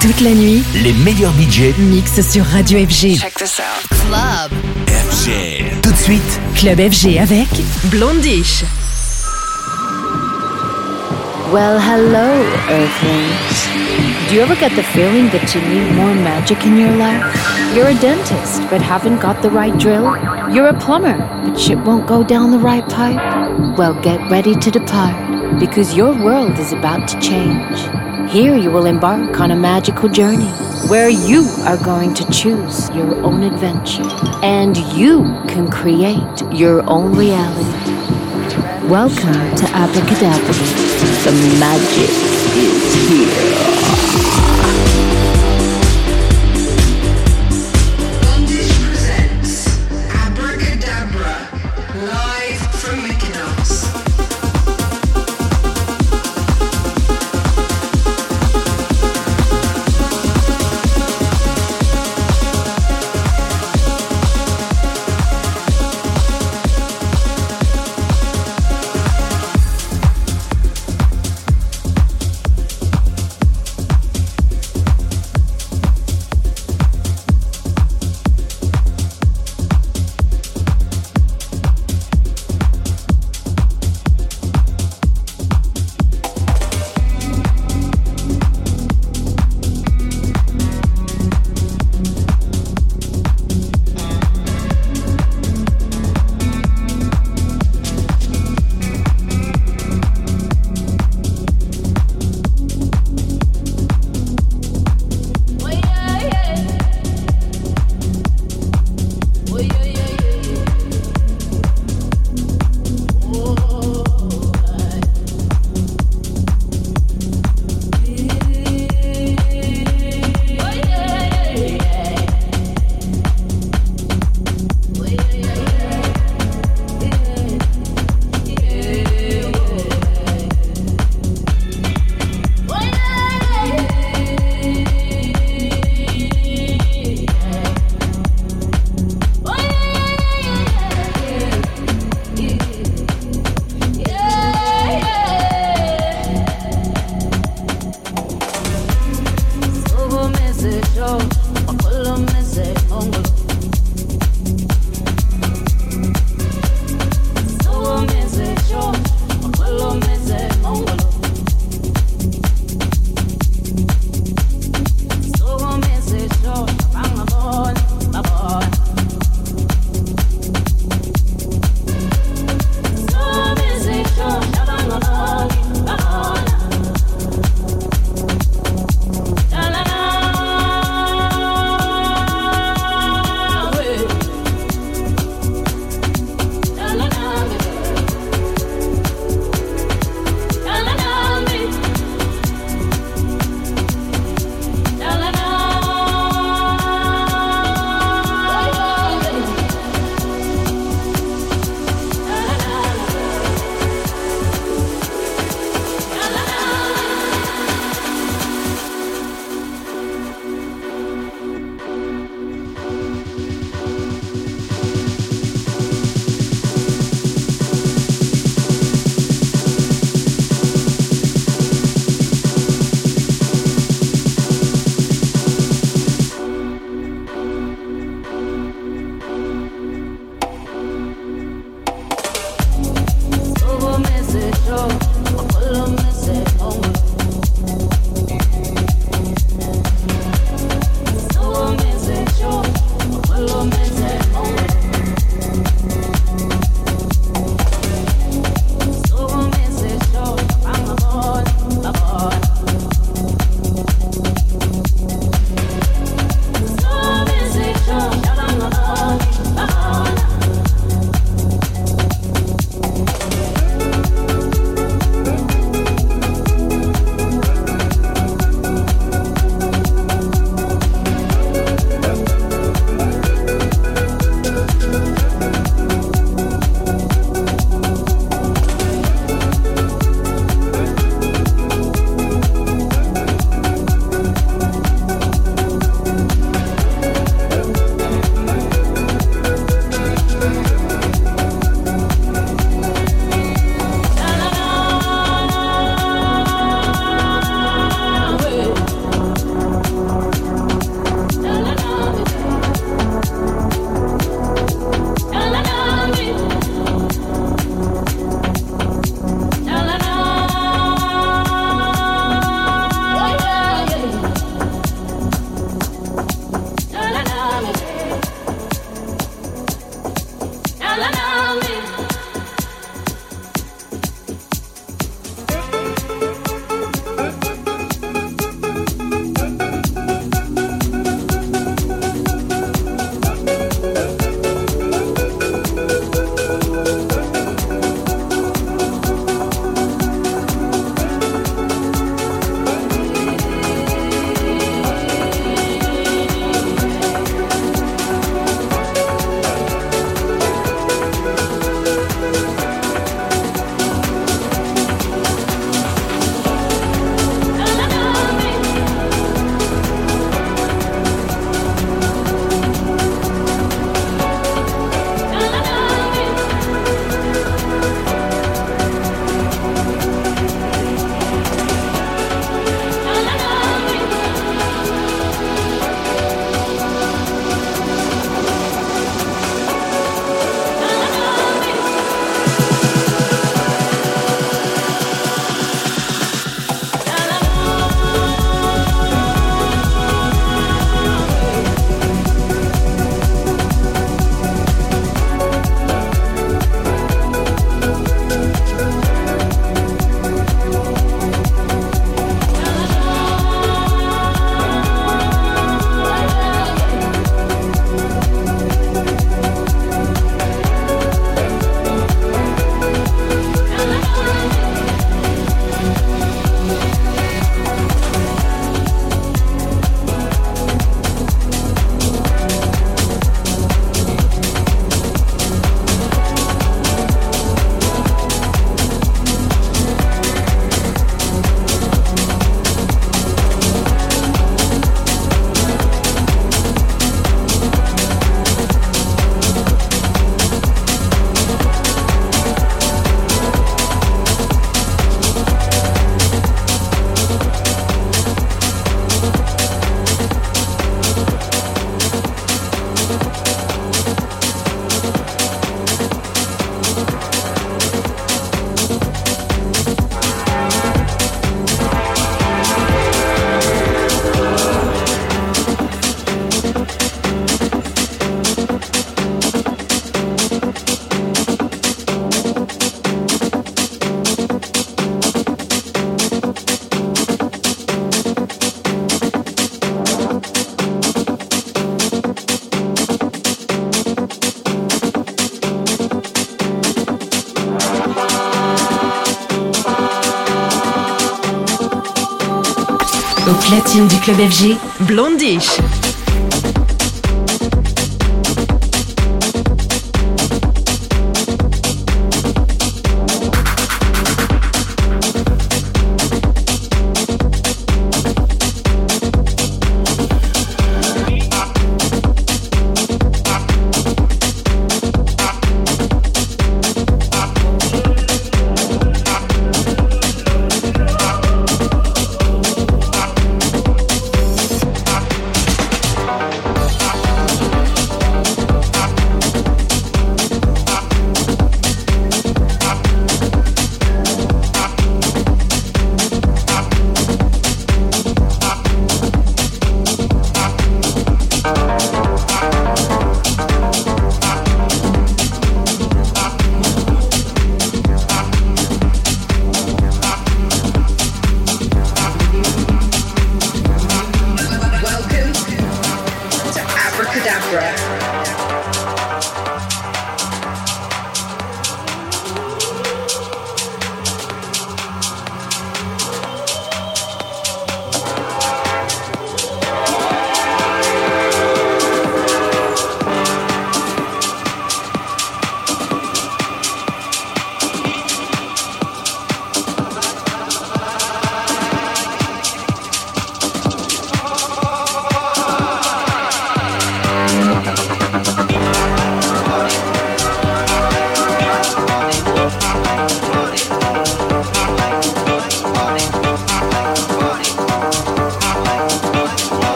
Toute la nuit, Les meilleurs budgets mix sur Radio FG. Check this out. Club. FG. Tout de suite, Club FG avec Blondish. Well, hello, Earthlings. Do you ever get the feeling that you need more magic in your life? You're a dentist, but haven't got the right drill? You're a plumber, but shit won't go down the right pipe? Well, get ready to depart, because your world is about to change. Here you will embark on a magical journey, where you are going to choose your own adventure, and you can create your own reality. Welcome to Abracadabra. The magic is here. Club FG, Blondish.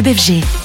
Club FG.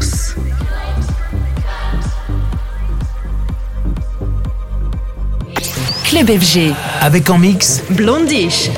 Mykonos. Club FG. Avec en mix Blondish.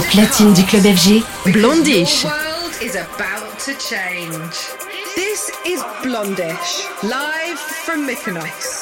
Platine du club FG, Blondish. The world is about to change. This is Blondish, live from Mykonos.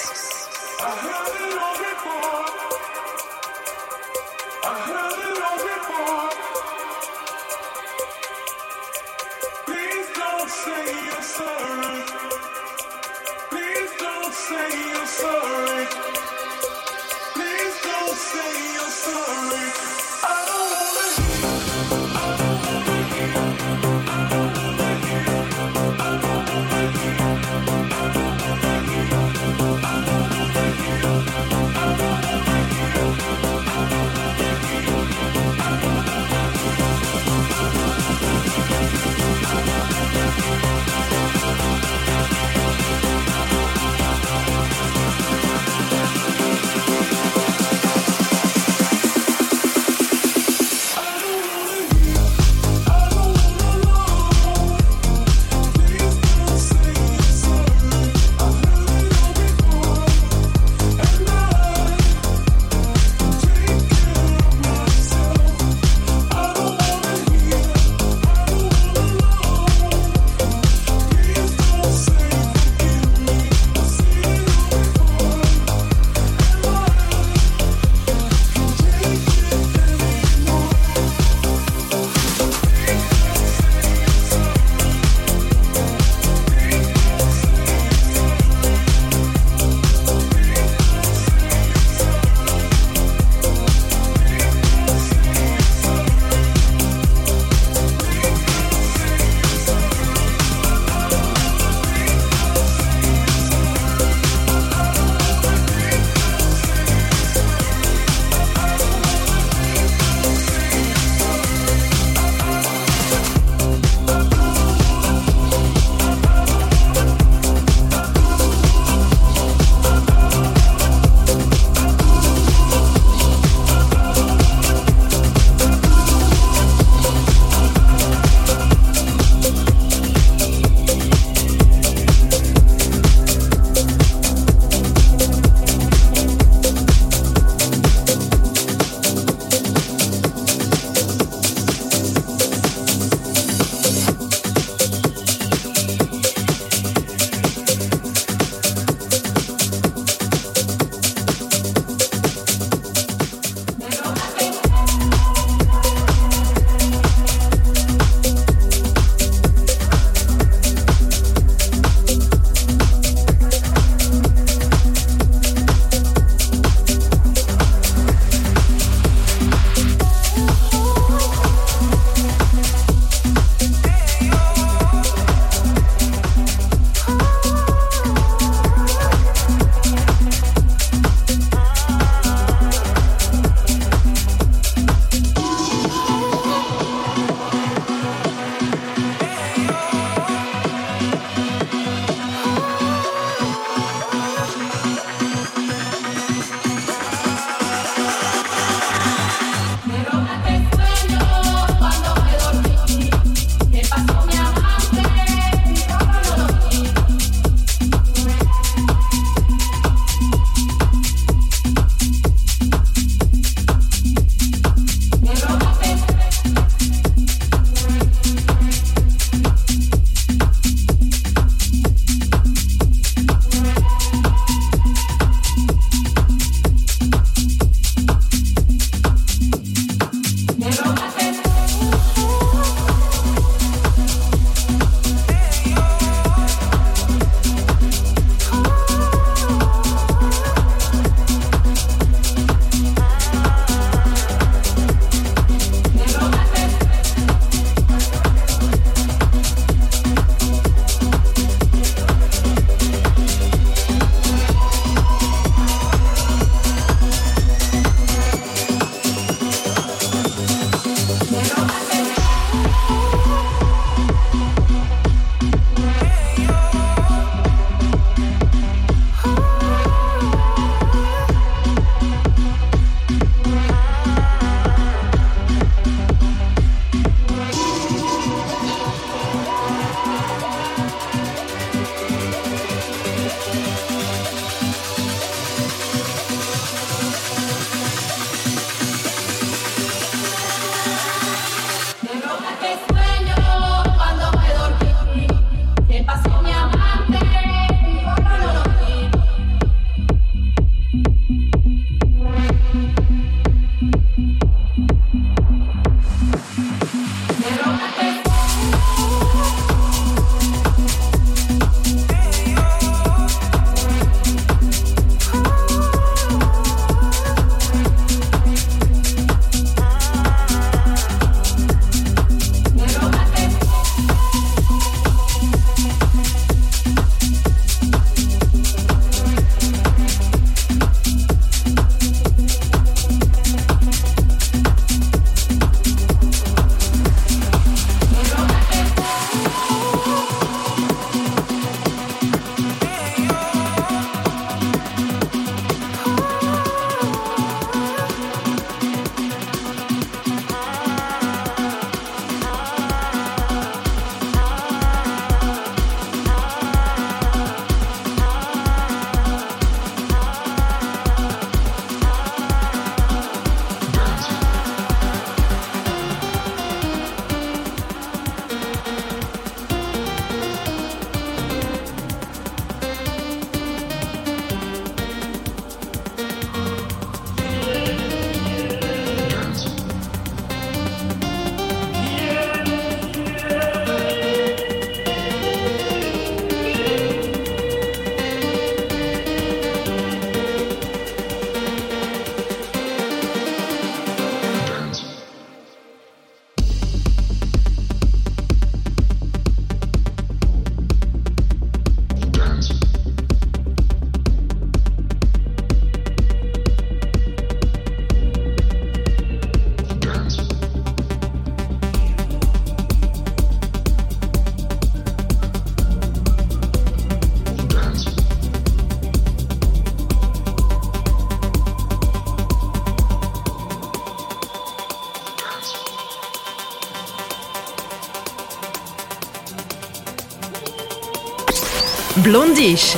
Blondish.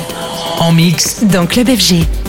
En mix Dans Club FG.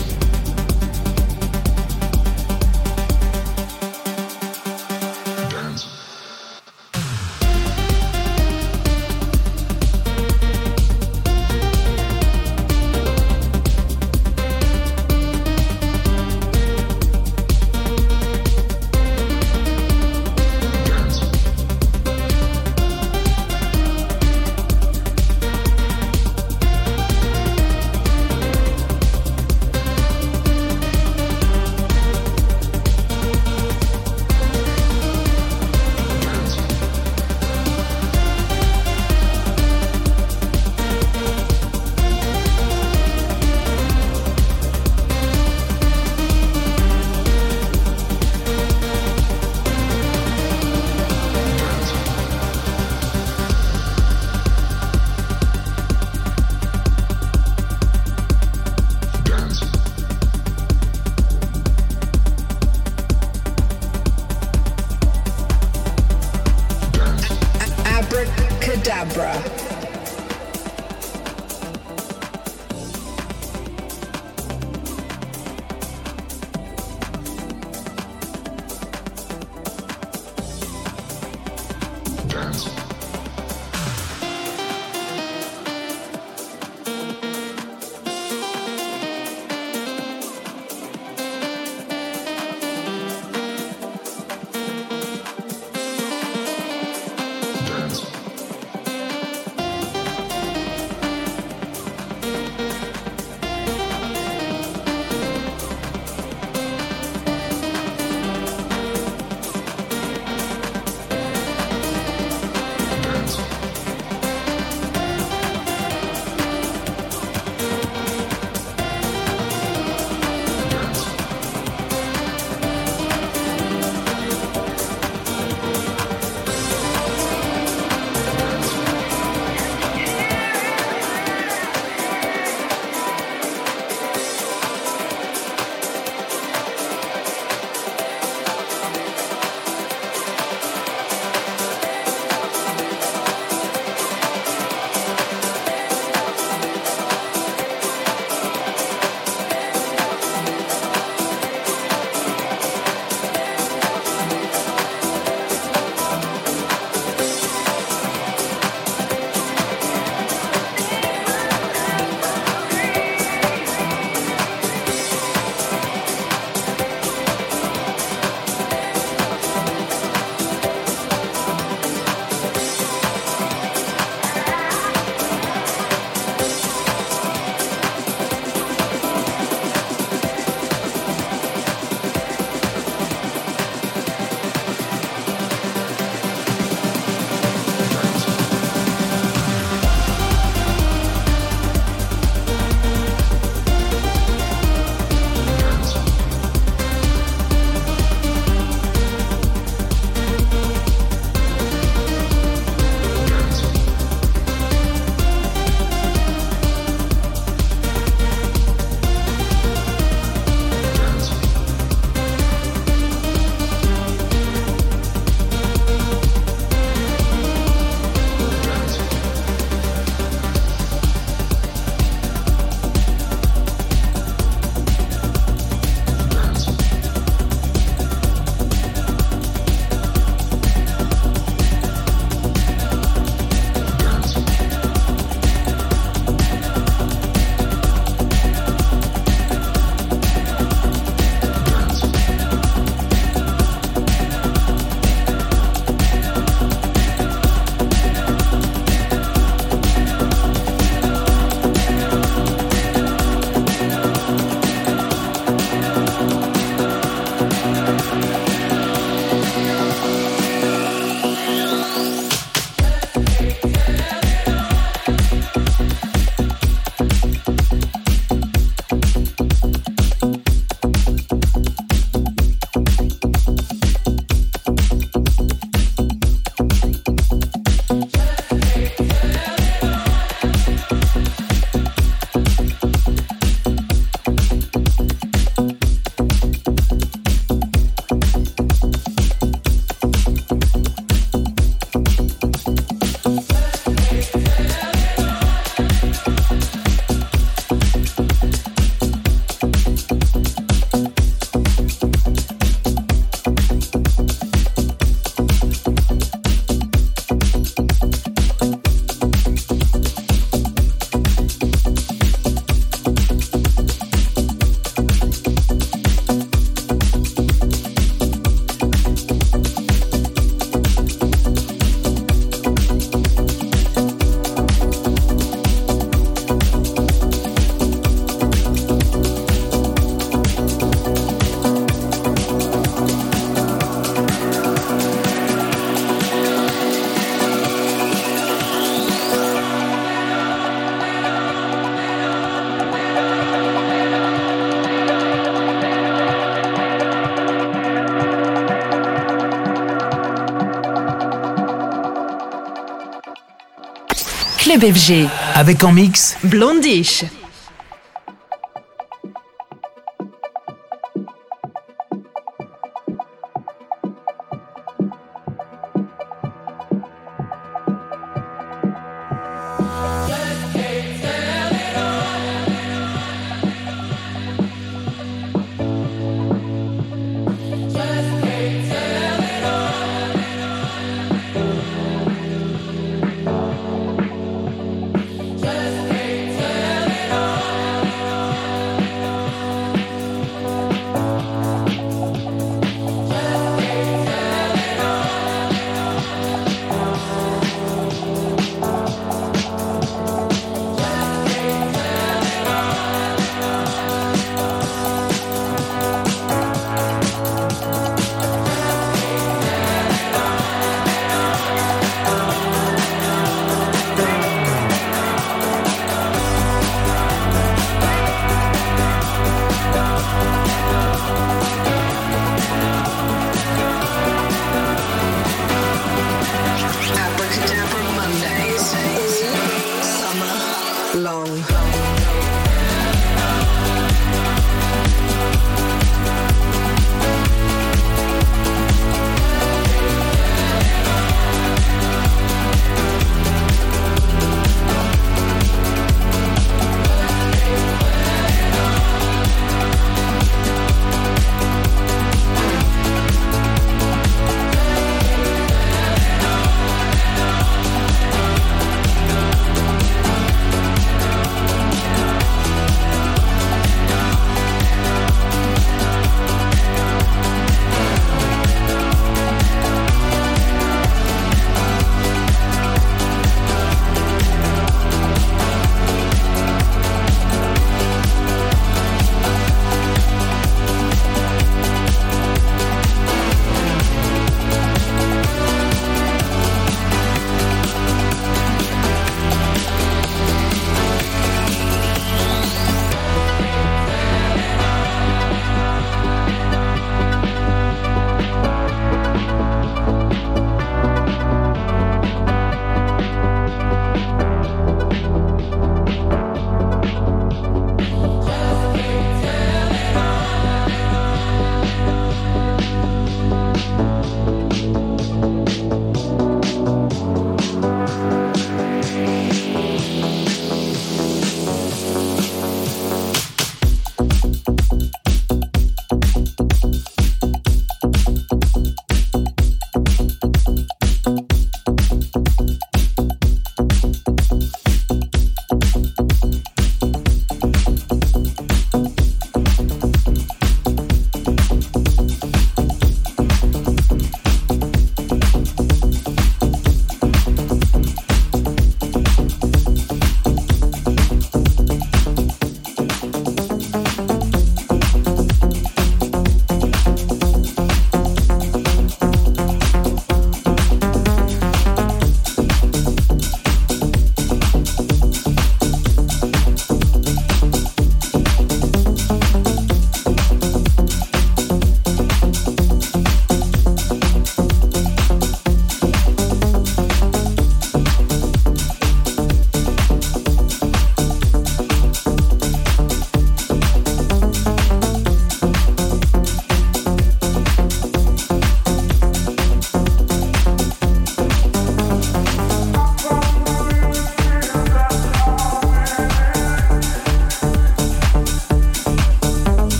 Club FG. Avec en mix Blondish.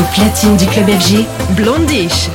Au platine du club FG, Blondish.